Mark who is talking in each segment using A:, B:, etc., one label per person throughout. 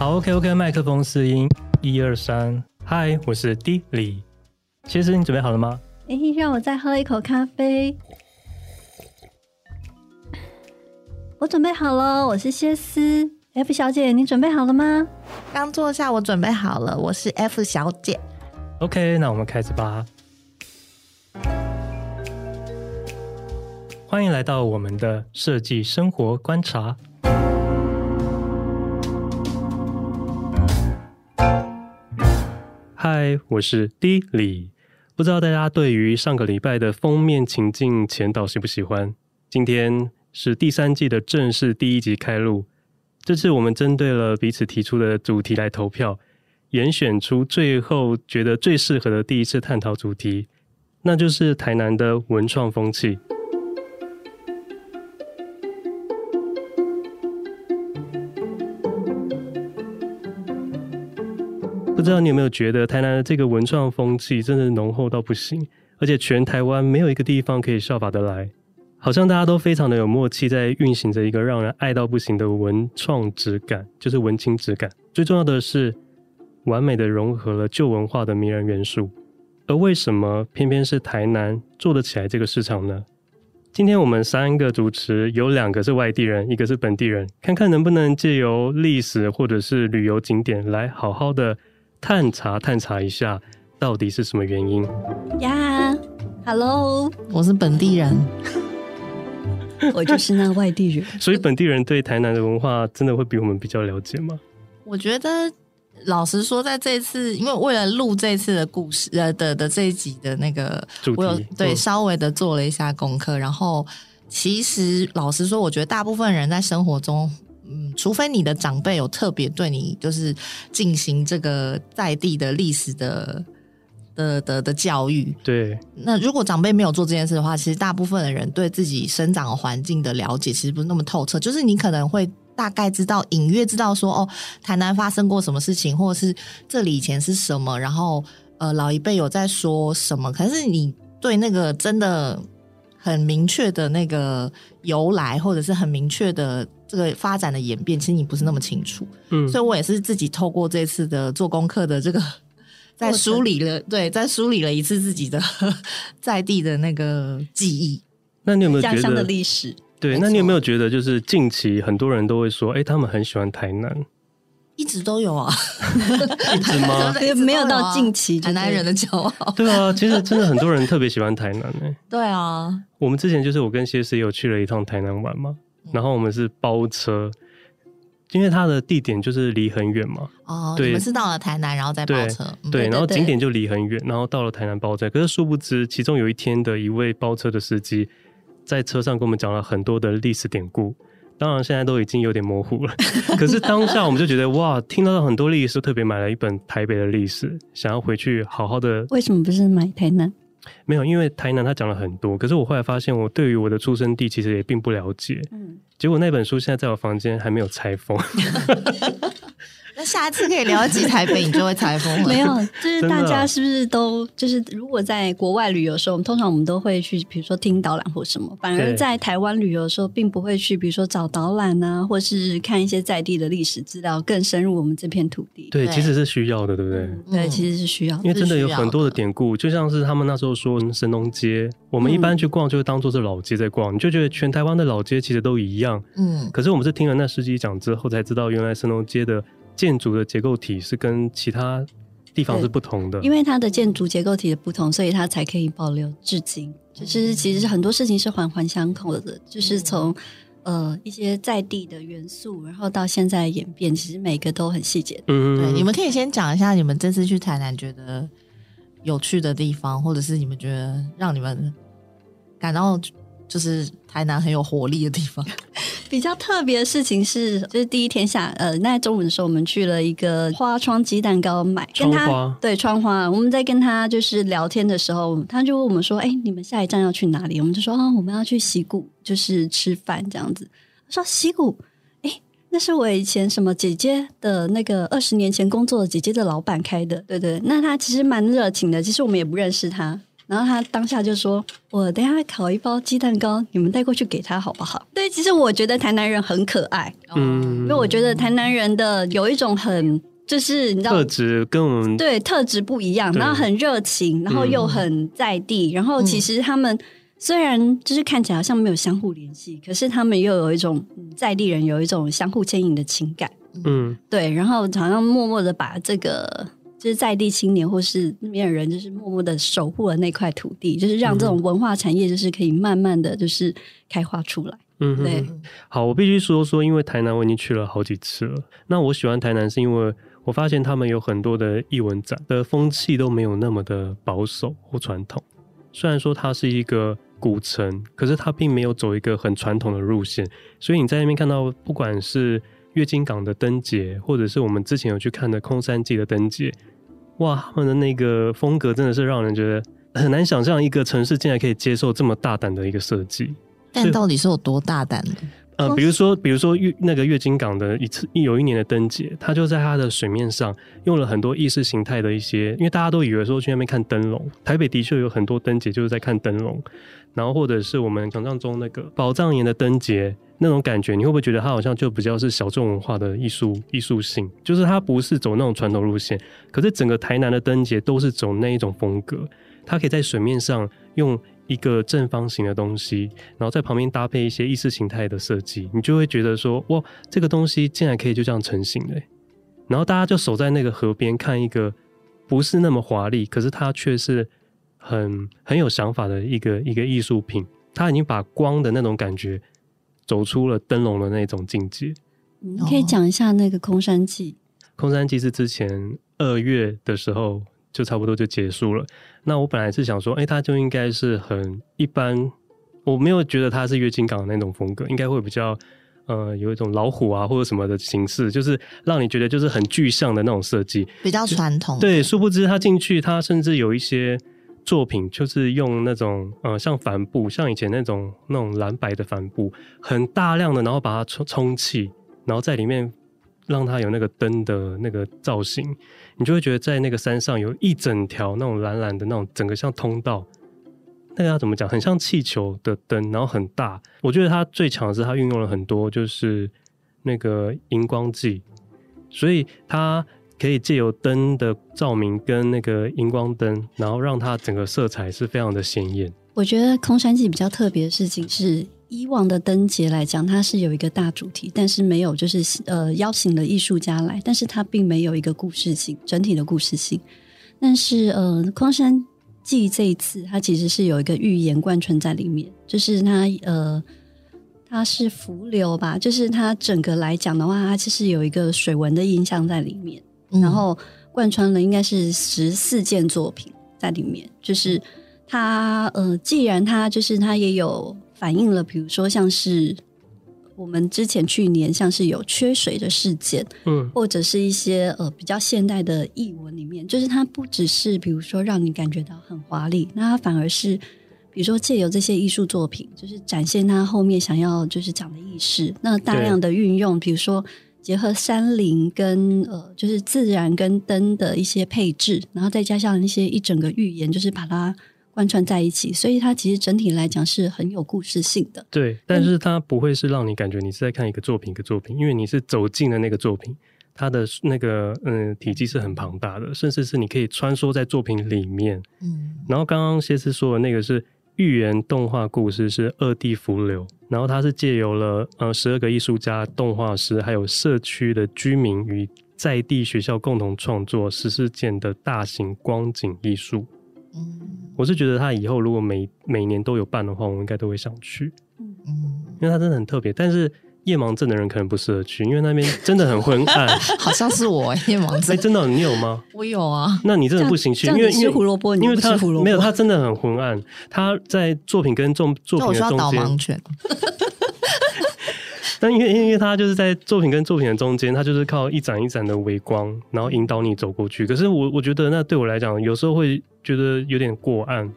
A: 好，OK OK，麦克风试音，一二三，嗨，我是 D 李，其实你准备好了吗？
B: 哎，让我再喝一口咖啡。我准备好了，我是谢思。F 小姐，你准备好了吗？
C: 刚坐下，我准备好了，我是 F 小姐。
A: OK，那我们开始吧。欢迎来到我们的设计生活观察。嗨，我是 D 李。不知道大家对于上个礼拜的封面情境前导喜不喜欢？今天是第三季的正式第一集开录。这次我们针对了彼此提出的主题来投票，严选出最后觉得最适合的第一次探讨主题，那就是台南的文创风气。不知道你有没有觉得台南的这个文创风气真的浓厚到不行，而且全台湾没有一个地方可以效法得来，好像大家都非常的有默契，在运行着一个让人爱到不行的文创质感，就是文青质感。最重要的是，完美的融合了旧文化的迷人元素。而为什么偏偏是台南做得起来这个市场呢？今天我们三个主持有两个是外地人，一个是本地人，看看能不能借由历史或者是旅游景点来好好的。探查探查一下，到底是什么原因
B: 呀？Yeah，Hello，
C: 我是本地人，
B: 我就是那外地人。
A: 所以本地人对台南的文化真的会比我们比较了解吗？
C: 我觉得，老实说，在这次，因为为了录这次的故事，呃的的这一集的那个
A: 主题，
C: 我有对、
A: 嗯、
C: 稍微的做了一下功课。然后，其实老实说，我觉得大部分人在生活中。嗯，除非你的长辈有特别对你就是进行这个在地的历史的的的的教育，
A: 对。
C: 那如果长辈没有做这件事的话，其实大部分的人对自己生长环境的了解其实不是那么透彻。就是你可能会大概知道，隐约知道说，哦，台南发生过什么事情，或者是这里以前是什么，然后呃，老一辈有在说什么。可是你对那个真的很明确的那个由来，或者是很明确的。这个发展的演变，其实你不是那么清楚，嗯，所以我也是自己透过这次的做功课的这个，在梳理了，对，在梳理了一次自己的 在地的那个记忆。
A: 那你有没有
B: 家乡的历史？
A: 对，那你有没有觉得，就是近期很多人都会说，哎，他们很喜欢台南，
C: 一直都有啊，
A: 一直吗？
B: 没有到近期，
C: 台南人的骄傲。
A: 对啊，其实真的很多人特别喜欢台南诶。
C: 对啊，
A: 我们之前就是我跟谢师有去了一趟台南玩嘛。然后我们是包车，因为它的地点就是离很远嘛。
C: 哦，对，我们是到了台南，然后再包车。
A: 对，然后景点就离很远，然后到了台南包车。可是殊不知，其中有一天的一位包车的司机在车上跟我们讲了很多的历史典故，当然现在都已经有点模糊了。可是当下我们就觉得哇，听到了很多历史，特别买了一本台北的历史，想要回去好好的。
B: 为什么不是买台南？
A: 没有，因为台南他讲了很多，可是我后来发现，我对于我的出生地其实也并不了解。嗯，结果那本书现在在我房间还没有拆封。
C: 那下次可以聊几台北，你就会采风了。
B: 没有，就是大家是不是都就是如果在国外旅游的时候，我们通常我们都会去，比如说听导览或什么。反而在台湾旅游的时候，并不会去，比如说找导览啊，或是看一些在地的历史资料，更深入我们这片土地。
A: 对，其实是需要的，对不对？
B: 嗯、对，其实是需要的，
A: 因为真的有很多的典故，就像是他们那时候说神农街，我们一般去逛就会当做是老街在逛，嗯、你就觉得全台湾的老街其实都一样。嗯，可是我们是听了那司机讲之后才知道，原来神农街的。建筑的结构体是跟其他地方是不同的，
B: 因为它的建筑结构体的不同，所以它才可以保留至今。就是其实很多事情是环环相扣的，就是从呃一些在地的元素，然后到现在演变，其实每个都很细节。
C: 嗯，对，你们可以先讲一下你们这次去台南觉得有趣的地方，或者是你们觉得让你们感到就是台南很有活力的地方。
B: 比较特别的事情是，就是第一天下，呃，那中午的时候，我们去了一个花窗鸡蛋糕买，跟他
A: 窗花
B: 对窗花，我们在跟他就是聊天的时候，他就问我们说：“哎、欸，你们下一站要去哪里？”我们就说：“啊，我们要去溪谷，就是吃饭这样子。”他说：“溪谷，哎、欸，那是我以前什么姐姐的那个二十年前工作的姐姐的老板开的，对对。那他其实蛮热情的，其实我们也不认识他。”然后他当下就说：“我等下烤一包鸡蛋糕，你们带过去给他好不好？”对，其实我觉得台南人很可爱，嗯，因为我觉得台南人的有一种很就是你知道
A: 特质跟我们
B: 对特质不一样，然后很热情，然后又很在地，嗯、然后其实他们。虽然就是看起来好像没有相互联系，可是他们又有一种在地人有一种相互牵引的情感，嗯，对，然后好像默默的把这个就是在地青年或是那边的人，就是默默的守护了那块土地，就是让这种文化产业就是可以慢慢的就是开花出来，嗯，对。
A: 好，我必须说说，因为台南我已经去了好几次了，那我喜欢台南是因为我发现他们有很多的艺文展的风气都没有那么的保守或传统，虽然说它是一个。古城，可是它并没有走一个很传统的路线，所以你在那边看到，不管是月经港的灯节，或者是我们之前有去看的空山记的灯节，哇，他们的那个风格真的是让人觉得很难想象，一个城市竟然可以接受这么大胆的一个设计。
C: 但到底是有多大胆呢？
A: 呃，比如说，比如说月那个月津港的一次有一年的灯节，它就在它的水面上用了很多意识形态的一些，因为大家都以为说去那边看灯笼，台北的确有很多灯节就是在看灯笼，然后或者是我们想象中那个宝藏岩的灯节那种感觉，你会不会觉得它好像就比较是小众文化的艺术艺术性？就是它不是走那种传统路线，可是整个台南的灯节都是走那一种风格，它可以在水面上用。一个正方形的东西，然后在旁边搭配一些意识形态的设计，你就会觉得说，哇，这个东西竟然可以就这样成型嘞。然后大家就守在那个河边看一个不是那么华丽，可是它却是很很有想法的一个一个艺术品。它已经把光的那种感觉走出了灯笼的那种境界。
B: 你可以讲一下那个空山记。
A: 空山记是之前二月的时候。就差不多就结束了。那我本来是想说，哎、欸，它就应该是很一般，我没有觉得它是月津港的那种风格，应该会比较，呃，有一种老虎啊或者什么的形式，就是让你觉得就是很具象的那种设计，
C: 比较传统。
A: 对，殊不知它进去，它甚至有一些作品，就是用那种呃像帆布，像以前那种那种蓝白的帆布，很大量的，然后把它充充气，然后在里面让它有那个灯的那个造型。你就会觉得在那个山上有一整条那种蓝蓝的那种整个像通道，那个要怎么讲？很像气球的灯，然后很大。我觉得它最强的是它运用了很多就是那个荧光剂，所以它可以借由灯的照明跟那个荧光灯，然后让它整个色彩是非常的鲜艳。
B: 我觉得空山记比较特别的事情是。以往的灯节来讲，它是有一个大主题，但是没有就是呃邀请了艺术家来，但是它并没有一个故事性，整体的故事性。但是呃，空山记这一次，它其实是有一个寓言贯穿在里面，就是它呃它是浮流吧，就是它整个来讲的话，它其实有一个水文的印象在里面，嗯、然后贯穿了应该是十四件作品在里面，就是它呃，既然它就是它也有。反映了，比如说像是我们之前去年像是有缺水的事件，嗯，或者是一些呃比较现代的译文里面，就是它不只是比如说让你感觉到很华丽，那它反而是比如说借由这些艺术作品，就是展现它后面想要就是讲的意识。那大量的运用，比如说结合山林跟呃就是自然跟灯的一些配置，然后再加上一些一整个预言，就是把它。贯穿在一起，所以它其实整体来讲是很有故事性的。
A: 对，但是它不会是让你感觉你是在看一个作品一个作品，因为你是走进了那个作品，它的那个嗯体积是很庞大的，甚至是你可以穿梭在作品里面。嗯，然后刚刚谢师说的那个是寓言动画故事，是二地浮流，然后它是借由了呃十二个艺术家、动画师，还有社区的居民与在地学校共同创作十四件的大型光景艺术。嗯，我是觉得他以后如果每每年都有办的话，我应该都会想去。嗯嗯，因为他真的很特别，但是夜盲症的人可能不适合去，因为那边真的很昏暗。
C: 好像是我夜盲症，
A: 哎、欸，真的你有吗？
C: 我有啊。
A: 那你真的不行去，因为吃胡萝卜，因为他没有，他真的很昏暗。他在作品跟作作品的中间。但因为因为他就是在作品跟作品的中间，他就是靠一盏一盏的微光，然后引导你走过去。可是我我觉得那对我来讲，有时候会觉得有点过暗。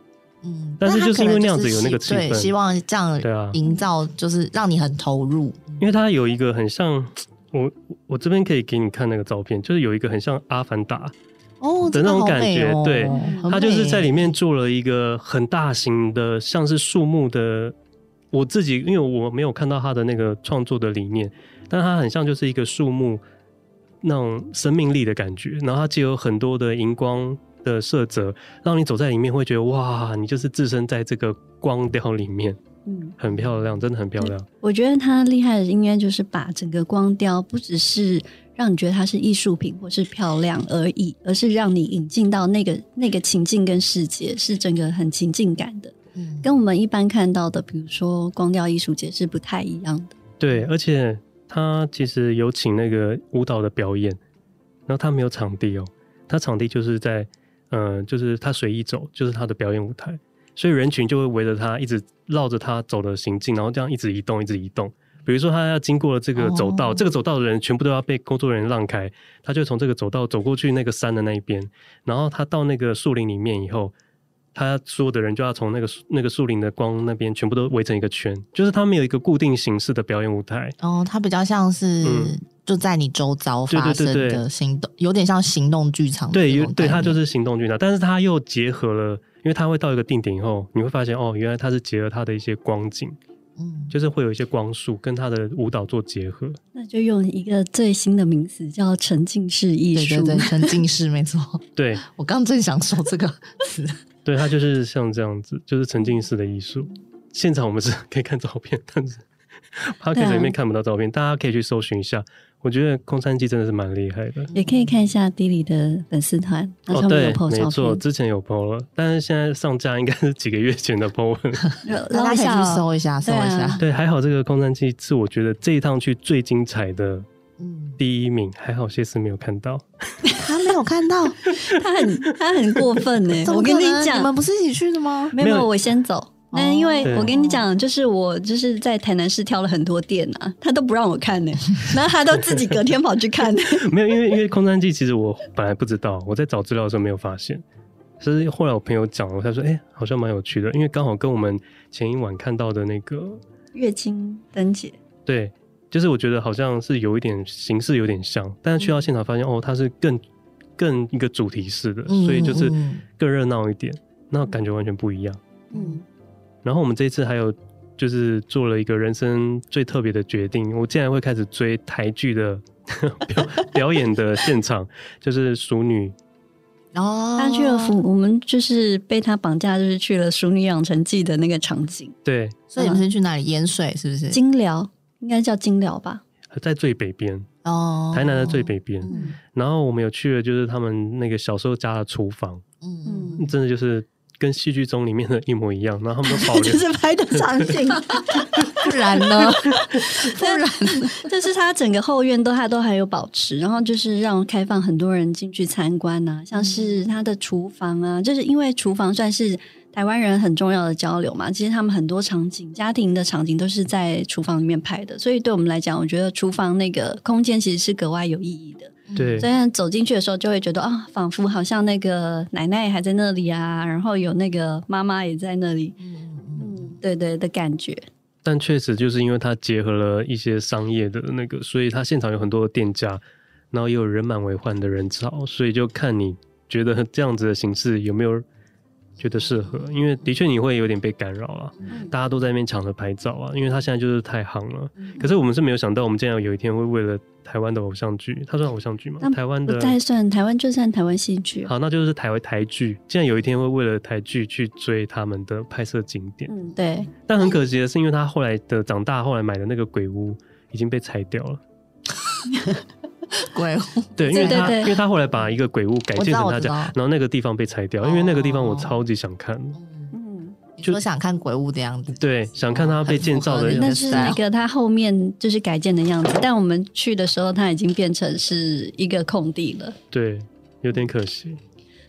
A: 嗯，但是就是因为那样子有那个气氛，
C: 对，希望这样对啊，营造就是让你很投入。
A: 因为它有一个很像我我这边可以给你看那个照片，就是有一个很像阿凡达
C: 哦
A: 的那种感觉。
C: 哦、
A: 对，
C: 很美
A: 他就是在里面做了一个很大型的，像是树木的。我自己因为我没有看到他的那个创作的理念，但他很像就是一个树木那种生命力的感觉。然后它既有很多的荧光的色泽，让你走在里面会觉得哇，你就是置身在这个光雕里面。嗯，很漂亮，真的很漂亮。
B: 我觉得他厉害的应该就是把整个光雕不只是让你觉得它是艺术品或是漂亮而已，而是让你引进到那个那个情境跟世界，是整个很情境感的。嗯，跟我们一般看到的，比如说光雕艺术节是不太一样的。
A: 对，而且他其实有请那个舞蹈的表演，然后他没有场地哦，他场地就是在嗯、呃，就是他随意走，就是他的表演舞台。所以人群就会围着他，一直绕着他走的行进，然后这样一直移动，一直移动。比如说他要经过了这个走道，哦、这个走道的人全部都要被工作人员让开，他就从这个走道走过去那个山的那一边，然后他到那个树林里面以后，他所有的人就要从那个那个树林的光那边全部都围成一个圈，就是他们有一个固定形式的表演舞台。
C: 哦，他比较像是就在你周遭发生的行动，有点像行动剧场。
A: 对，对，它就是行动剧场，但是它又结合了。因为它会到一个定点以后，你会发现哦，原来它是结合它的一些光景，嗯，就是会有一些光束跟它的舞蹈做结合。
B: 那就用一个最新的名词叫沉浸式艺术，
C: 对对对，沉浸式没错。
A: 对，
C: 我刚刚正想说这个词。
A: 对，它就是像这样子，就是沉浸式的艺术。现场我们是可以看照片，但是 Podcast 里面看不到照片，啊、大家可以去搜寻一下。我觉得空山鸡真的是蛮厉害的，
B: 也可以看一下 Dilly 的粉丝团，
A: 哦，对，没错，之前有 PO 了，但是现在上架应该是几个月前的 PO 文，
C: 大家可以去搜一下，搜一下。
A: 对，还好这个空山鸡是我觉得这一趟去最精彩的第一名，还好谢思没有看到，
C: 他没有看到，
B: 他很他很过分呢。我跟你讲，
C: 你们不是一起去的吗？
B: 没有，我先走。那因为我跟你讲，就是我就是在台南市挑了很多店啊，他都不让我看呢，然后他都自己隔天跑去看。
A: 没有，因为因为空山记其实我本来不知道，我在找资料的时候没有发现，是后来我朋友讲了，他说哎、欸，好像蛮有趣的，因为刚好跟我们前一晚看到的那个
B: 月经灯节，
A: 对，就是我觉得好像是有一点形式有点像，但是去到现场发现、嗯、哦，它是更更一个主题式的，所以就是更热闹一点，那感觉完全不一样，嗯。然后我们这次还有就是做了一个人生最特别的决定，我竟然会开始追台剧的 表 表演的现场，就是《熟女》
B: 哦，他去了服，我们就是被他绑架，就是去了《熟女养成记》的那个场景。
A: 对，
C: 所以你们先去哪里淹水？是不是？
B: 金寮应该叫金寮吧？
A: 在最北边哦，台南的最北边。嗯、然后我们有去了，就是他们那个小时候家的厨房，嗯，真的就是。跟戏剧中里面的一模一样，然后他们都保留，
B: 就是拍的场景，
C: 不然呢？
B: 不然就 是他整个后院都他都还有保持，然后就是让开放很多人进去参观啊，像是他的厨房啊，就是因为厨房算是台湾人很重要的交流嘛，其实他们很多场景、家庭的场景都是在厨房里面拍的，所以对我们来讲，我觉得厨房那个空间其实是格外有意义的。
A: 对，
B: 所以走进去的时候就会觉得啊，仿佛好像那个奶奶还在那里啊，然后有那个妈妈也在那里，嗯嗯，对对的感觉。
A: 但确实就是因为它结合了一些商业的那个，所以它现场有很多的店家，然后也有人满为患的人潮，所以就看你觉得这样子的形式有没有觉得适合。因为的确你会有点被干扰了，嗯、大家都在那边抢着拍照啊，因为他现在就是太夯了。嗯、可是我们是没有想到，我们竟然有一天会为了。台湾的偶像剧，它算偶像剧吗？台湾的不
B: 太算，台湾就算台湾戏剧。
A: 好，那就是台湾台剧。竟然有一天会为了台剧去追他们的拍摄景点，
B: 嗯，对。
A: 但很可惜的是，因为他后来的长大，后来买的那个鬼屋已经被拆掉了。
C: 鬼屋，
A: 对，因为他因为他后来把一个鬼屋改建成他家，然后那个地方被拆掉，因为那个地方我超级想看。
C: 就想看鬼屋的样子，
A: 对，想看它被建造的样子。
B: 那是那个它后面就是改建的样子，但我们去的时候，它已经变成是一个空地了。
A: 对，有点可惜。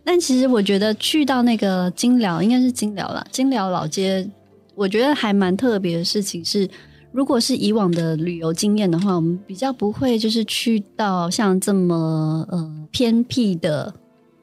B: 但其实我觉得去到那个金寮，应该是金寮啦，金寮老街，我觉得还蛮特别的事情是，如果是以往的旅游经验的话，我们比较不会就是去到像这么呃偏僻的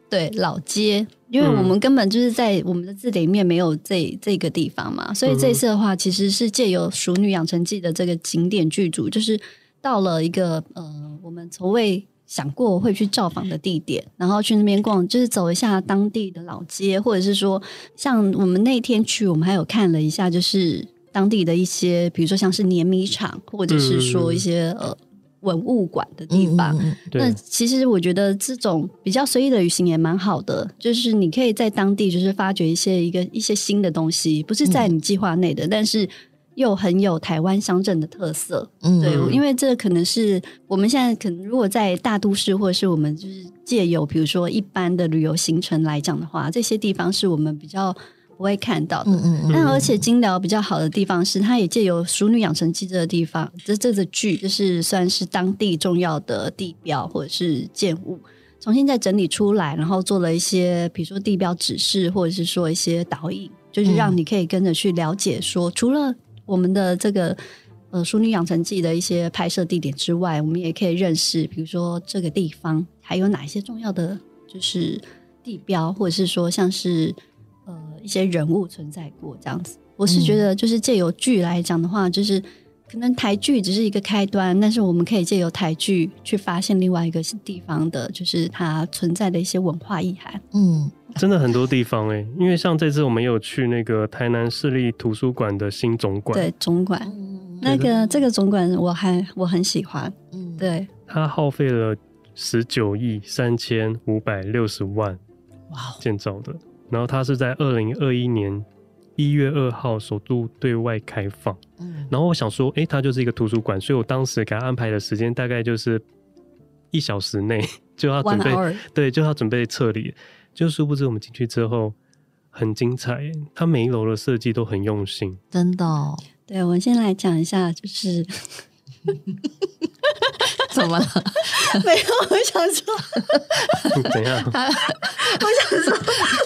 B: 对老街。因为我们根本就是在我们的字典里面没有这这个地方嘛，所以这次的话，其实是借由《熟女养成记》的这个景点剧组，就是到了一个呃我们从未想过会去造访的地点，然后去那边逛，就是走一下当地的老街，或者是说，像我们那天去，我们还有看了一下，就是当地的一些，比如说像是碾米厂，或者是说一些、嗯、呃文物馆的地方。嗯、那其实我觉得这种比较随意的旅行也蛮好的，就是你可以在当地就是发掘一些一个一些新的东西，不是在你计划内的，嗯、但是。又很有台湾乡镇的特色，嗯，对，因为这可能是我们现在可能如果在大都市，或者是我们就是借由比如说一般的旅游行程来讲的话，这些地方是我们比较不会看到的。嗯嗯。那而且菁寮比较好的地方是，它也借由《熟女养成记》这个地方，这这个剧就是算是当地重要的地标或者是建物，重新再整理出来，然后做了一些比如说地标指示，或者是说一些导引，就是让你可以跟着去了解说，说除了我们的这个呃《淑女养成记》的一些拍摄地点之外，我们也可以认识，比如说这个地方还有哪一些重要的就是地标，或者是说像是呃一些人物存在过这样子。我是觉得，就是借由剧来讲的话，嗯、就是可能台剧只是一个开端，但是我们可以借由台剧去发现另外一个地方的，就是它存在的一些文化意涵。嗯。
A: 真的很多地方哎、欸，因为像这次我们有去那个台南市立图书馆的新总馆，
B: 对总馆，那个这个总馆我还我很喜欢，嗯，对，
A: 它耗费了十九亿三千五百六十万哇建造的，然后它是在二零二一年一月二号首度对外开放，嗯，然后我想说，哎、欸，它就是一个图书馆，所以我当时给他安排的时间大概就是一小时内 就要准备，对，就要准备撤离。就殊不知，我们进去之后很精彩，它每一楼的设计都很用心，
C: 真的、哦。
B: 对，我先来讲一下，就是
C: 怎么了？
B: 没有，我想说，
A: 怎样？
B: 我想说，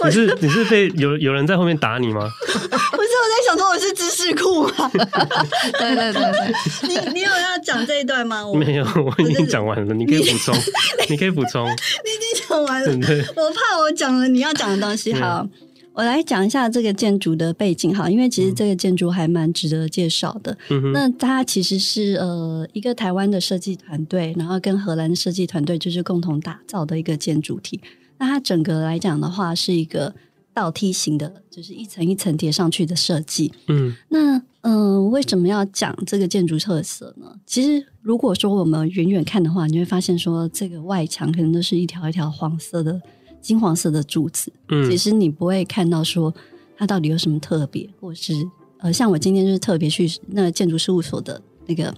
A: 你是你是被有有人在后面打你吗？
B: 不是，我在想说我是知识库吗？
C: 对对对对，
B: 你你有要讲这一段吗？我
A: 没有，我已经讲完了，你可以补充，你可以补充。
B: 你已经讲完了，我怕我讲了你要讲的东西。好，我来讲一下这个建筑的背景。哈，因为其实这个建筑还蛮值得介绍的。嗯、那它其实是呃一个台湾的设计团队，然后跟荷兰的设计团队就是共同打造的一个建筑体。那它整个来讲的话，是一个倒梯形的，就是一层一层叠上去的设计。嗯，那嗯、呃，为什么要讲这个建筑特色呢？其实，如果说我们远远看的话，你会发现说，这个外墙可能都是一条一条黄色的、金黄色的柱子。嗯，其实你不会看到说它到底有什么特别，或者是呃，像我今天就是特别去那个建筑事务所的那个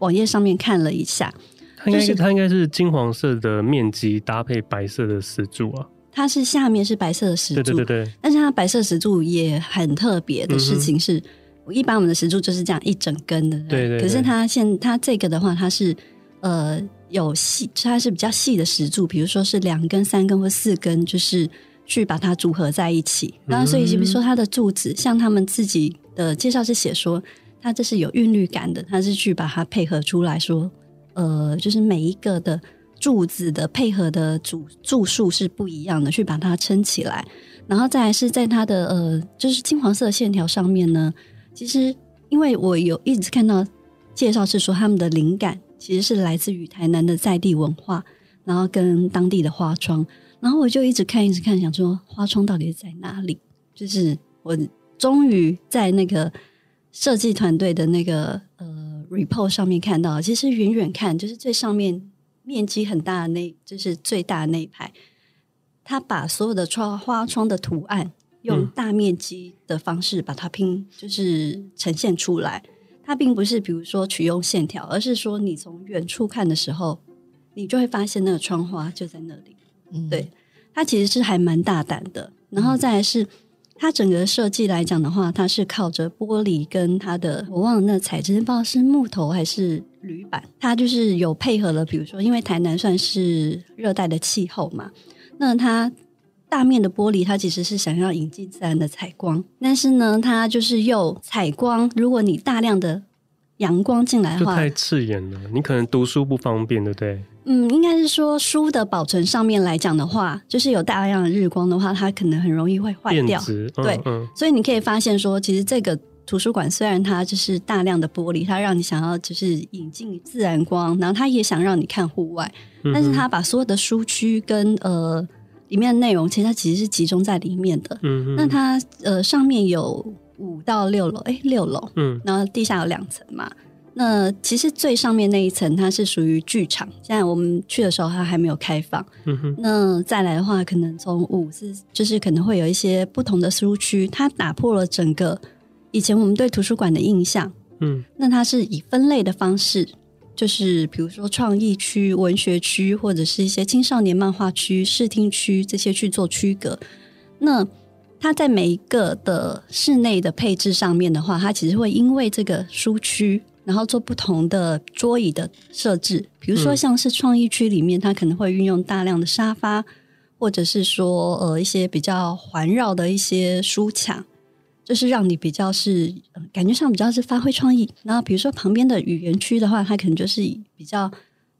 B: 网页上面看了一下，
A: 它应该、就是、它应该是金黄色的面积搭配白色的石柱啊。
B: 它是下面是白色的石柱，
A: 对对对对，
B: 但是它白色石柱也很特别的事情是。嗯一般我们的石柱就是这样一整根的，对，对对。可是它现它这个的话，它是呃有细，它是比较细的石柱，比如说是两根、三根或四根，就是去把它组合在一起。然后所以比如说它的柱子，像他们自己的介绍是写说，它这是有韵律感的，它是去把它配合出来说，呃，就是每一个的柱子的配合的组柱数是不一样的，去把它撑起来。然后再来是在它的呃，就是金黄色线条上面呢。其实，因为我有一直看到介绍是说，他们的灵感其实是来自于台南的在地文化，然后跟当地的花窗，然后我就一直看，一直看，想说花窗到底是在哪里？就是我终于在那个设计团队的那个呃 report 上面看到，其实远远看就是最上面面积很大的那，就是最大的那一排，他把所有的窗花窗的图案。用大面积的方式把它拼，就是呈现出来。它并不是比如说取用线条，而是说你从远处看的时候，你就会发现那个窗花就在那里。嗯，对，它其实是还蛮大胆的。然后再来是它整个设计来讲的话，它是靠着玻璃跟它的我忘了那材质，不知道是木头还是铝板。它就是有配合了，比如说因为台南算是热带的气候嘛，那它。大面的玻璃，它其实是想要引进自然的采光，但是呢，它就是又采光。如果你大量的阳光进来的
A: 话，太刺眼了，你可能读书不方便，对不对？
B: 嗯，应该是说书的保存上面来讲的话，就是有大量的日光的话，它可能很容易会坏掉。
A: 嗯、
B: 对，嗯、所以你可以发现说，其实这个图书馆虽然它就是大量的玻璃，它让你想要就是引进自然光，然后它也想让你看户外，嗯、但是它把所有的书区跟呃里面的内容，其实它其实是集中在里面的。嗯，那它呃上面有五到六楼，哎，六楼，嗯，然后地下有两层嘛。那其实最上面那一层它是属于剧场，现在我们去的时候它还没有开放。嗯哼。那再来的话，可能从五是就是可能会有一些不同的书区，它打破了整个以前我们对图书馆的印象。嗯。那它是以分类的方式，就是比如说创意区、文学区，或者是一些青少年漫画区、视听区这些去做区隔。那它在每一个的室内的配置上面的话，它其实会因为这个书区。然后做不同的桌椅的设置，比如说像是创意区里面，它可能会运用大量的沙发，或者是说呃一些比较环绕的一些书墙，就是让你比较是、呃、感觉上比较是发挥创意。然后比如说旁边的语言区的话，它可能就是比较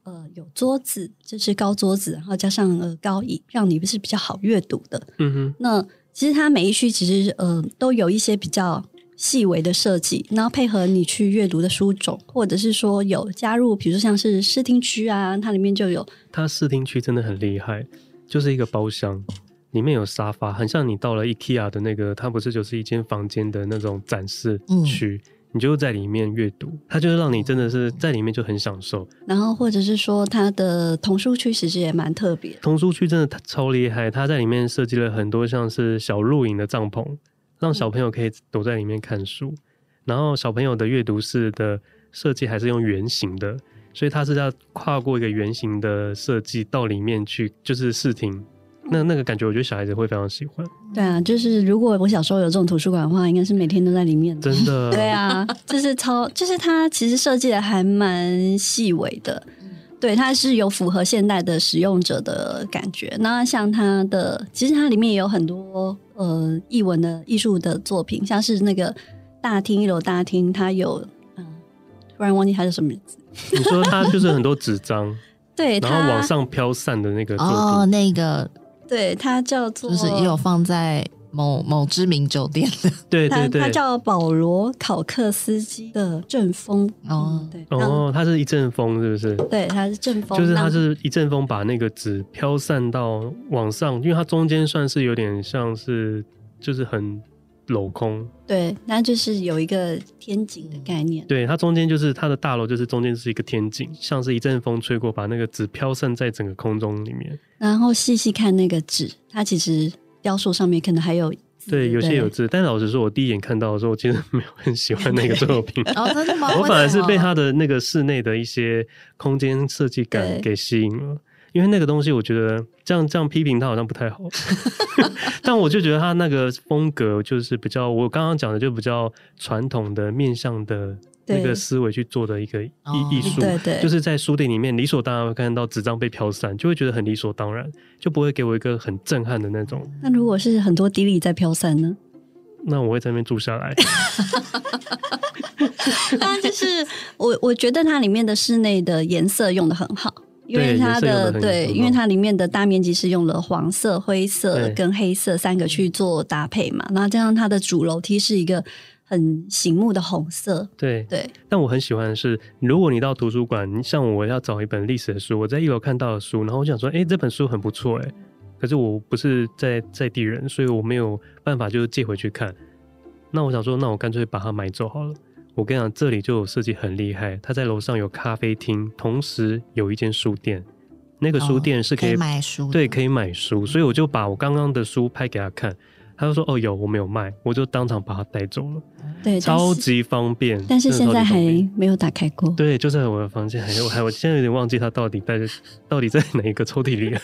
B: 呃有桌子，就是高桌子，然后加上呃高椅，让你不是比较好阅读的。嗯哼。那其实它每一区其实呃都有一些比较。细微的设计，然后配合你去阅读的书种，或者是说有加入，比如说像是视听区啊，它里面就有。
A: 它视听区真的很厉害，就是一个包厢，里面有沙发，很像你到了 IKEA 的那个，它不是就是一间房间的那种展示区，嗯、你就在里面阅读，它就是让你真的是在里面就很享受。
B: 然后或者是说它的童书区其实也蛮特别，
A: 童书区真的超厉害，它在里面设计了很多像是小露营的帐篷。让小朋友可以躲在里面看书，然后小朋友的阅读室的设计还是用圆形的，所以它是要跨过一个圆形的设计到里面去，就是视听。那那个感觉，我觉得小孩子会非常喜欢。
B: 对啊，就是如果我小时候有这种图书馆的话，应该是每天都在里面的。
A: 真的。
B: 对啊，就是超，就是它其实设计的还蛮细微的。对，它是有符合现代的使用者的感觉。那像它的，其实它里面也有很多呃译文的艺术的作品，像是那个大厅一楼大厅，它有嗯，突然忘记它是什么名字。
A: 你说它就是很多纸张，
B: 对，
A: 然后往上飘散的那个
C: 哦，那个，
B: 对，它叫做，
C: 就是也有放在。某某知名酒店的，
A: 对对对，
B: 它叫保罗考克斯基的阵风
A: 哦，对哦，它是一阵风，是不是？
B: 对，它是阵风，
A: 就是它是一阵风把那个纸飘散到往上，因为它中间算是有点像是就是很镂空，
B: 对，那就是有一个天井的概念，
A: 对，它中间就是它的大楼，就是中间是一个天井，像是一阵风吹过，把那个纸飘散在整个空中里面，
B: 然后细细看那个纸，它其实。雕塑上面可能还有，
A: 对，有些有字，但老实说，我第一眼看到的时候，我其实没有很喜欢那个作品。
C: 哦，真的吗？
A: 我反而是被他的那个室内的一些空间设计感给吸引了，因为那个东西，我觉得这样这样批评他好像不太好。但我就觉得他那个风格就是比较，我刚刚讲的就比较传统的面向的。那个思维去做的一个艺艺术，对对，就是在书店里面理所当然会看到纸张被飘散，就会觉得很理所当然，就不会给我一个很震撼的那种。
B: 那如果是很多滴滴在飘散呢？
A: 那我会在那边住下来。
B: 当然，就是我我觉得它里面的室内的颜色用的很好，因为它的对，因为它里面的大面积是用了黄色、灰色跟黑色三个去做搭配嘛，然后加上它的主楼梯是一个。很醒目的红色，
A: 对
B: 对。
A: 但我很喜欢的是，如果你到图书馆，像我要找一本历史的书，我在一楼看到的书，然后我想说，哎、欸，这本书很不错，哎，可是我不是在在地人，所以我没有办法就是借回去看。那我想说，那我干脆把它买走好了。我跟你讲，这里就有设计很厉害，它在楼上有咖啡厅，同时有一间书店，那个书店是可以，
C: 哦、可以买书，
A: 对，可以买书，所以我就把我刚刚的书拍给他看。他就说：“哦，有，我没有卖，我就当场把它带走了。
B: 对，
A: 超级方便。
B: 但是现在还没有打开过。
A: 对，就在我的房间，还还我现在有点忘记它到底在到底在哪一个抽屉里了。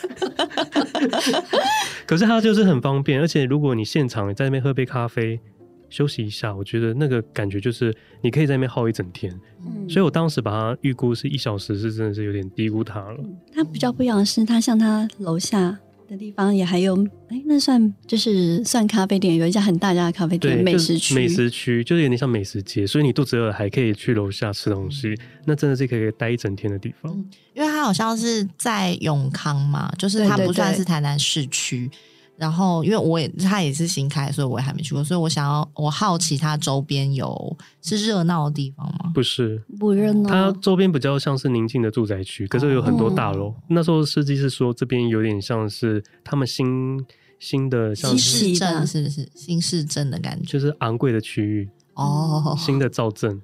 A: 可是它就是很方便，而且如果你现场在那边喝杯咖啡，休息一下，我觉得那个感觉就是你可以在那边耗一整天。嗯，所以我当时把它预估是一小时，是真的是有点低估它了。
B: 它比较不一样的是，它像它楼下。”的地方也还有，哎、欸，那算就是算咖啡店，有一家很大家的咖啡店，美食区，
A: 美食区就是有点像美食街，所以你肚子饿了还可以去楼下吃东西，嗯、那真的是可以待一整天的地方。
C: 因为它好像是在永康嘛，就是它不算是台南市区，然后，因为我也他也是新开，所以我也还没去过，所以我想要我好奇它周边有是热闹的地方吗？
A: 不是，
B: 不热闹。
A: 它周边比较像是宁静的住宅区，可是有很多大楼。哦、那时候设计是说这边有点像是他们新新的像
C: 市镇，是不是新市镇的感觉？
A: 就是昂贵的区域
C: 哦，
A: 新的造镇。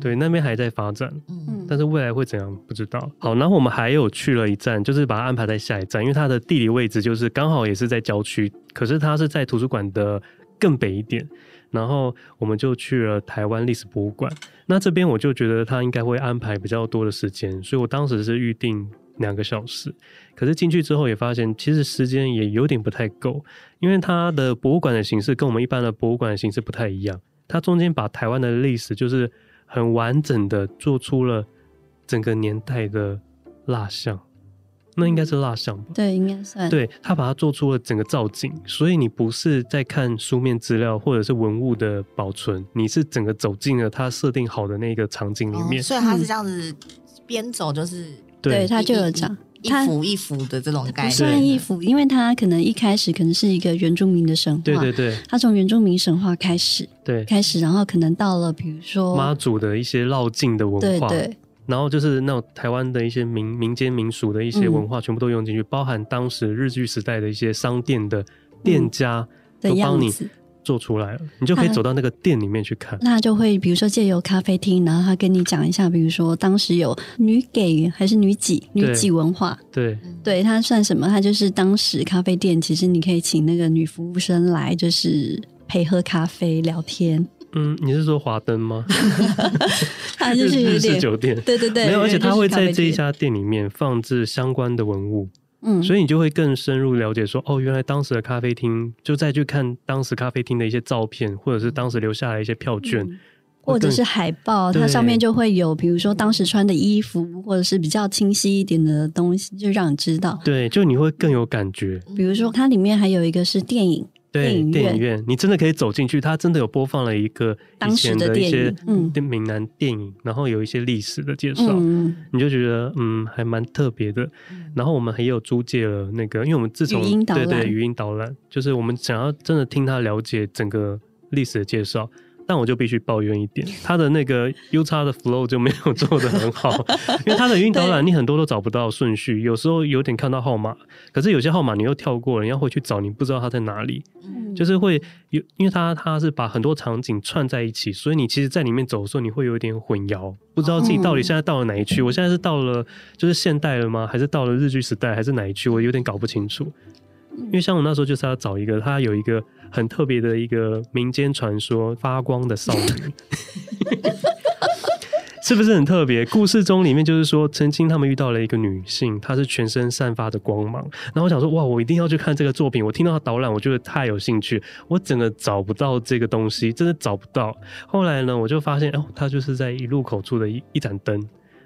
A: 对，那边还在发展，嗯，但是未来会怎样不知道。好，然后我们还有去了一站，就是把它安排在下一站，因为它的地理位置就是刚好也是在郊区，可是它是在图书馆的更北一点。然后我们就去了台湾历史博物馆，那这边我就觉得它应该会安排比较多的时间，所以我当时是预定两个小时。可是进去之后也发现，其实时间也有点不太够，因为它的博物馆的形式跟我们一般的博物馆的形式不太一样，它中间把台湾的历史就是。很完整的做出了整个年代的蜡像，那应该是蜡像吧？
B: 对，应该算。
A: 对，他把它做出了整个造景，所以你不是在看书面资料或者是文物的保存，你是整个走进了他设定好的那个场景里面。
C: 哦、所以他是这样子边走就是，
B: 对，他就有讲。
C: 一幅一幅的这种概念，不
B: 算一幅，因为它可能一开始可能是一个原住民的神话，
A: 对对对，
B: 它从原住民神话开始，
A: 对，
B: 开始，然后可能到了比如说
A: 妈祖的一些绕境的文化，
B: 对对，
A: 然后就是那种台湾的一些民民间民俗的一些文化，全部都用进去，嗯、包含当时日据时代的一些商店的店家都帮你。做出来了，你就可以走到那个店里面去看。
B: 那就会比如说借由咖啡厅，然后他跟你讲一下，比如说当时有女给还是女给女给文化。
A: 对
B: 对，它算什么？它就是当时咖啡店，其实你可以请那个女服务生来，就是陪喝咖啡聊天。
A: 嗯，你是说华灯吗？
B: 它就是
A: 日式酒店。
B: 对对对，
A: 没有，而且他会在这一家店里面放置相关的文物。
B: 嗯，
A: 所以你就会更深入了解说，哦，原来当时的咖啡厅，就再去看当时咖啡厅的一些照片，或者是当时留下来一些票券，
B: 嗯、或者是海报，它上面就会有，比如说当时穿的衣服，或者是比较清晰一点的东西，就让你知道。
A: 对，就你会更有感觉。
B: 比如说，它里面还有一个是电影。
A: 对，电影院，你真的可以走进去，它真的有播放了一个以前的一些嗯。闽南电影，然后有一些历史的介绍，嗯、你就觉得嗯还蛮特别的。然后我们也有租借了那个，因为我们自从对对语音导览，就是我们想要真的听他了解整个历史的介绍。但我就必须抱怨一点，它的那个 UX 的 flow 就没有做的很好，因为它的语音 导览你很多都找不到顺序，有时候有点看到号码，可是有些号码你又跳过了，你要回去找，你不知道它在哪里，就是会有，因为它它是把很多场景串在一起，所以你其实在里面走的时候，你会有一点混淆，不知道自己到底现在到了哪一区，我现在是到了就是现代了吗？还是到了日剧时代？还是哪一区？我有点搞不清楚。因为像我那时候就是要找一个，它有一个很特别的一个民间传说——发光的少女，是不是很特别？故事中里面就是说，曾经他们遇到了一个女性，她是全身散发着光芒。然后我想说，哇，我一定要去看这个作品。我听到她导览，我觉得太有兴趣。我整个找不到这个东西，真的找不到。后来呢，我就发现，哦，她就是在一路口处的一一盏灯。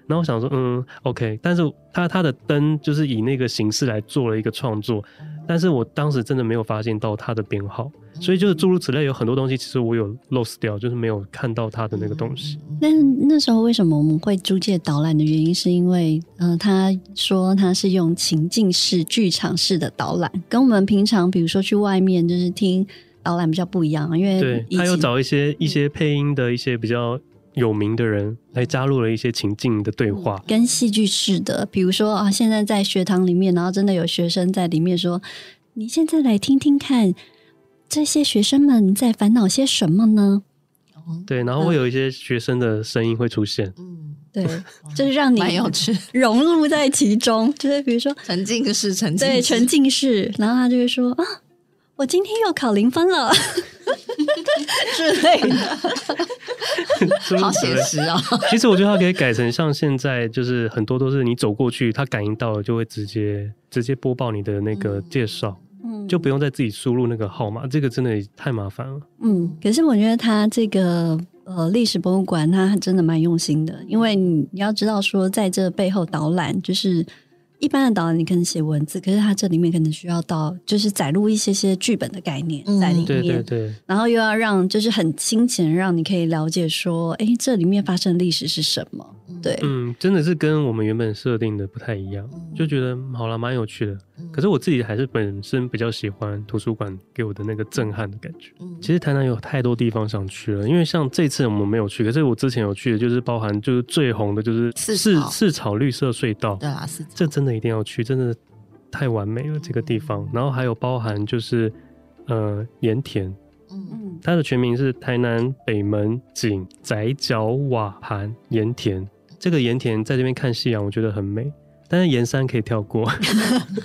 A: 然后我想说，嗯，OK，但是他他的灯就是以那个形式来做了一个创作，但是我当时真的没有发现到他的编号，所以就是诸如此类，有很多东西其实我有 lost 掉，就是没有看到他的那个东西。
B: 那那时候为什么我们会租借导览的原因，是因为，嗯、呃，他说他是用情境式、剧场式的导览，跟我们平常比如说去外面就是听导览比较不一样，因为
A: 对，他有找一些一些配音的一些比较。有名的人来加入了一些情境的对话，
B: 嗯、跟戏剧式的，比如说啊，现在在学堂里面，然后真的有学生在里面说：“你现在来听听看，这些学生们在烦恼些什么呢？”
A: 对，然后会有一些学生的声音会出现，
B: 嗯，对，就是让你
C: 有趣，
B: 融入在其中，就是比如说
C: 沉浸式、沉浸
B: 对沉浸式，然后他就会说：“啊，我今天又考零分了。”之类的。
C: 好写实啊！
A: 其实我觉得它可以改成像现在，就是很多都是你走过去，它感应到了就会直接直接播报你的那个介绍，嗯，就不用再自己输入那个号码，这个真的太麻烦了。
B: 嗯，可是我觉得它这个呃历史博物馆它真的蛮用心的，因为你要知道说在这背后导览就是。一般的导演你可能写文字，可是它这里面可能需要到就是载入一些些剧本的概念在里面，
A: 对对对，
B: 然后又要让就是很清浅，让你可以了解说，哎，这里面发生的历史是什么？对，
A: 嗯，真的是跟我们原本设定的不太一样，就觉得好了，蛮有趣的。可是我自己还是本身比较喜欢图书馆给我的那个震撼的感觉。其实台南有太多地方想去了，因为像这次我们没有去，可是我之前有去的，就是包含就是最红的就是四四草绿色隧道，
C: 对啊，四草，
A: 这真的一定要去，真的太完美了这个地方。然后还有包含就是呃盐田，嗯嗯，它的全名是台南北门井窄角瓦盘盐田。这个盐田在这边看夕阳，我觉得很美。但是盐山可以跳过。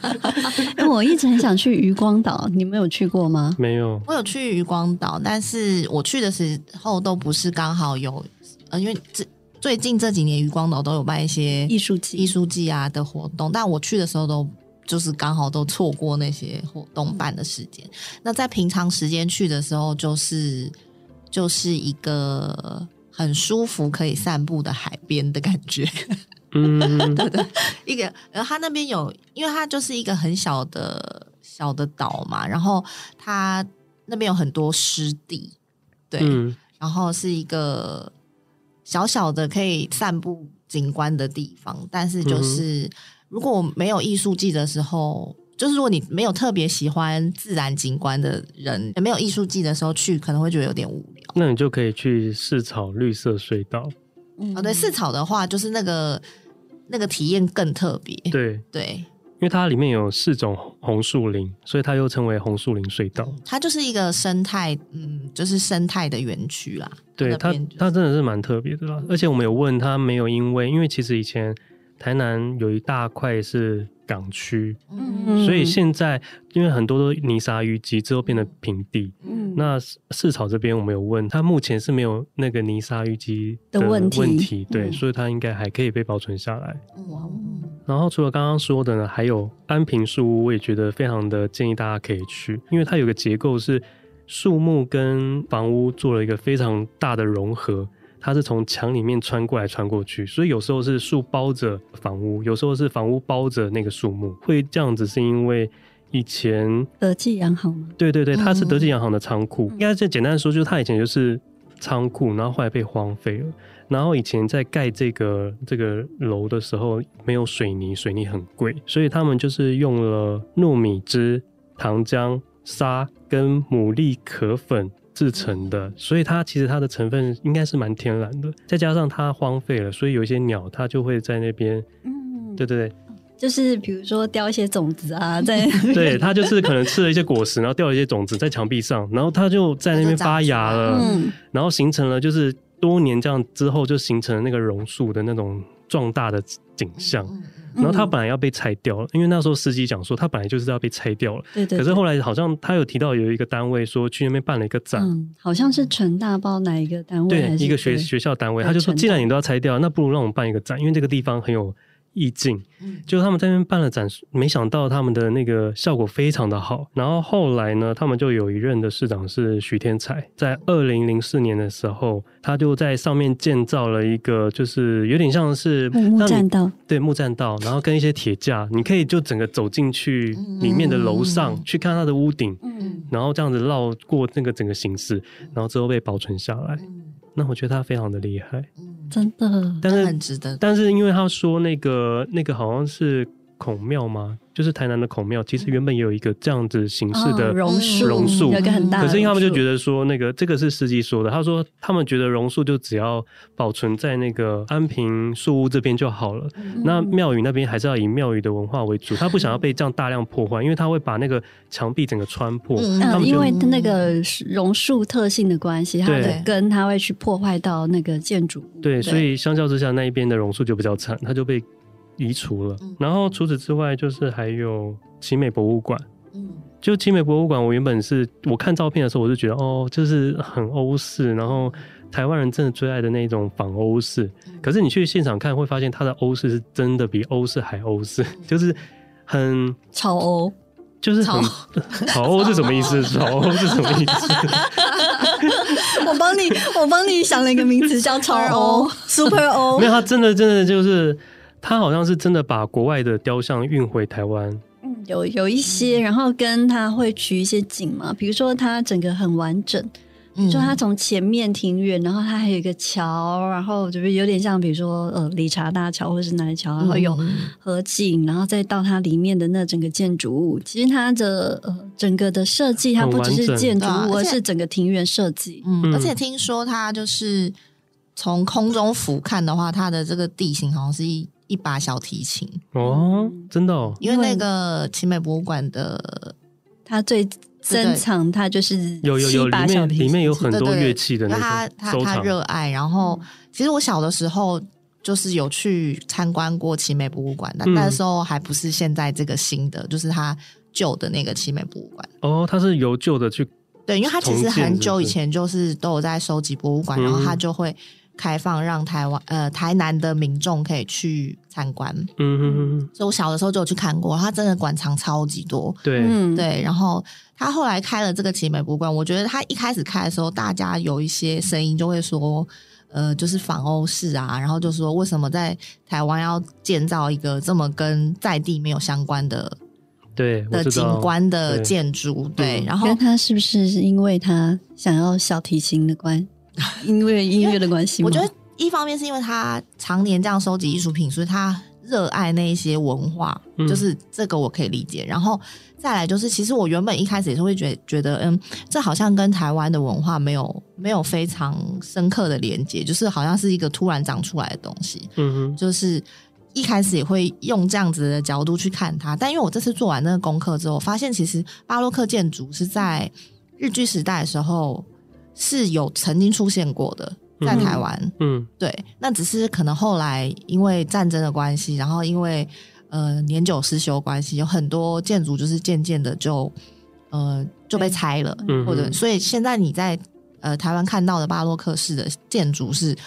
B: 我一直很想去渔光岛，你们有去过吗？
A: 没有，
C: 我有去渔光岛，但是我去的时候都不是刚好有，呃，因为这最近这几年渔光岛都有办一些
B: 艺术季、
C: 艺术季啊的活动，但我去的时候都就是刚好都错过那些活动办的时间。那在平常时间去的时候，就是就是一个。很舒服，可以散步的海边的感觉，
A: 嗯，
C: 对对，一个，然后它那边有，因为它就是一个很小的小的岛嘛，然后它那边有很多湿地，对，嗯、然后是一个小小的可以散步景观的地方，但是就是、嗯、如果没有艺术季的时候。就是如果你没有特别喜欢自然景观的人，也没有艺术季的时候去，可能会觉得有点无聊。
A: 那你就可以去试草绿色隧道。
C: 嗯，哦，对，试草的话，就是那个那个体验更特别。
A: 对
C: 对，
A: 因为它里面有四种红树林，所以它又称为红树林隧道。
C: 它就是一个生态，嗯，就是生态的园区啦。
A: 对，它它真的是蛮特别的啦。而且我们有问它，没有因为，因为其实以前台南有一大块是。港区，嗯，所以现在因为很多都泥沙淤积之后变得平地，嗯，那市草这边我们有问它，目前是没有那个泥沙淤积的问题，问题对，嗯、所以它应该还可以被保存下来。嗯，然后除了刚刚说的呢，还有安平树屋，我也觉得非常的建议大家可以去，因为它有个结构是树木跟房屋做了一个非常大的融合。它是从墙里面穿过来穿过去，所以有时候是树包着房屋，有时候是房屋包着那个树木。会这样子是因为以前
B: 德记洋行吗？
A: 对对对，它是德记洋行的仓库。嗯、应该是简单的说，就是它以前就是仓库，然后后来被荒废了。然后以前在盖这个这个楼的时候没有水泥，水泥很贵，所以他们就是用了糯米汁、糖浆、沙跟牡蛎壳粉。制成的，所以它其实它的成分应该是蛮天然的，再加上它荒废了，所以有一些鸟它就会在那边，嗯，对对对，
B: 就是比如说掉一些种子啊，在
A: 对它就是可能吃了一些果实，然后掉了一些种子在墙壁上，然后它就在那边发芽了，嗯，然后形成了就是多年这样之后就形成了那个榕树的那种壮大的景象。嗯然后他本来要被拆掉了，嗯、因为那时候司机讲说他本来就是要被拆掉了。
B: 对对，对。
A: 可是后来好像他有提到有一个单位说去那边办了一个展，
B: 嗯、好像是成大包哪一个单位？
A: 对，一个学学校单位，他就说既然你都要拆掉，那不如让我们办一个展，因为这个地方很有。意境，就他们在那边办了展，没想到他们的那个效果非常的好。然后后来呢，他们就有一任的市长是徐天才，在二零零四年的时候，他就在上面建造了一个，就是有点像是
B: 木栈道，
A: 对，木栈道，然后跟一些铁架，你可以就整个走进去里面的楼上，嗯、去看它的屋顶，嗯、然后这样子绕过那个整个形式，然后之后被保存下来。那我觉得他非常的厉害，
B: 真的，
C: 但是很值得。
A: 但是因为他说那个那个好像是孔庙吗？就是台南的孔庙，其实原本也有一个这样子形式的榕树，榕树
B: 有个很大。
A: 可是因为他们就觉得说，那个这个是司机说的，他说他们觉得榕树就只要保存在那个安平树屋这边就好了。嗯、那庙宇那边还是要以庙宇的文化为主，他不想要被这样大量破坏，因为他会把那个墙壁整个穿破。
B: 嗯，他们因为那个榕树特性的关系，它的根它会去破坏到那个建筑。
A: 对，对，所以相较之下，那一边的榕树就比较惨，它就被。移除了，然后除此之外，就是还有奇美博物馆。嗯，就奇美博物馆，我原本是我看照片的时候，我就觉得哦，就是很欧式，然后台湾人真的最爱的那种仿欧式。可是你去现场看，会发现它的欧式是真的比欧式还欧式，就是很
B: 超欧，
A: 就是很超欧是什么意思？超欧是什么意思？
B: 我帮你，我帮你想了一个名词叫超欧，Super 欧。
A: 没有，它真的真的就是。他好像是真的把国外的雕像运回台湾。
D: 嗯，有有一些，然后跟他会取一些景嘛，比如说他整个很完整。比如说他从前面庭院，然后他还有一个桥，然后就是有点像，比如说呃理查大桥或者是南桥，然后有河景，然后再到它里面的那整个建筑物。其实它的呃整个的设计，它不只是建筑物，而是整个庭院设计。
C: 嗯，而且听说它就是从空中俯瞰的话，它的这个地形好像是一一把小提琴
A: 哦，真的哦，
C: 因为那个奇美博物馆的
D: 它最。珍藏，它就是
A: 有有有里面里面有很多乐器的那
C: 他他他热爱。然后，其实我小的时候就是有去参观过奇美博物馆，但那时候还不是现在这个新的，就是他旧的那个奇美博物馆。
A: 哦，他是由旧的去
C: 对，因为他其实很久以前就是都有在收集博物馆，然后他就会。开放让台湾呃台南的民众可以去参观，嗯嗯嗯，所以我小的时候就有去看过，它真的馆藏超级多，
A: 对、
C: 嗯、对。然后他后来开了这个奇美博物馆，我觉得他一开始开的时候，大家有一些声音就会说，呃，就是仿欧式啊，然后就说为什么在台湾要建造一个这么跟在地没有相关的
A: 对
C: 的景观的建筑，对，对。然后
D: 他是不是因为他想要小提琴的关？因为音乐的关系，
C: 我觉得一方面是因为他常年这样收集艺术品，所以他热爱那一些文化，嗯，就是这个我可以理解。然后再来就是，其实我原本一开始也是会觉觉得，嗯，这好像跟台湾的文化没有没有非常深刻的连接，就是好像是一个突然长出来的东西。嗯哼，就是一开始也会用这样子的角度去看它。但因为我这次做完那个功课之后，发现其实巴洛克建筑是在日据时代的时候。是有曾经出现过的，在台湾，嗯，对，那只是可能后来因为战争的关系，然后因为呃年久失修关系，有很多建筑就是渐渐的就呃就被拆了，嗯，或者所以现在你在呃台湾看到的巴洛克式的建筑是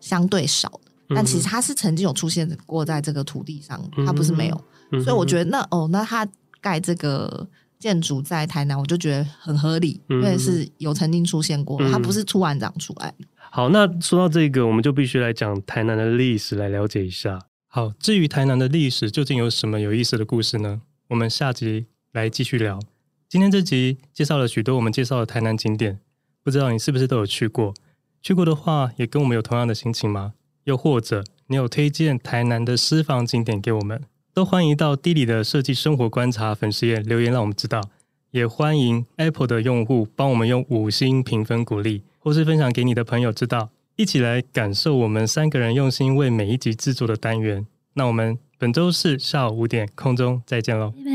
C: 相对少的，但其实它是曾经有出现过在这个土地上，它不是没有，所以我觉得那哦，那它盖这个。建筑在台南，我就觉得很合理，因为是有曾经出现过，嗯、它不是突然长出来。
A: 好，那说到这个，我们就必须来讲台南的历史，来了解一下。好，至于台南的历史究竟有什么有意思的故事呢？我们下集来继续聊。今天这集介绍了许多我们介绍的台南景点，不知道你是不是都有去过？去过的话，也跟我们有同样的心情吗？又或者你有推荐台南的私房景点给我们？都欢迎到 D 里的设计生活观察粉丝页留言，让我们知道。也欢迎 Apple 的用户帮我们用五星评分鼓励，或是分享给你的朋友知道，一起来感受我们三个人用心为每一集制作的单元。那我们本周四下午五点空中再见喽，
D: 拜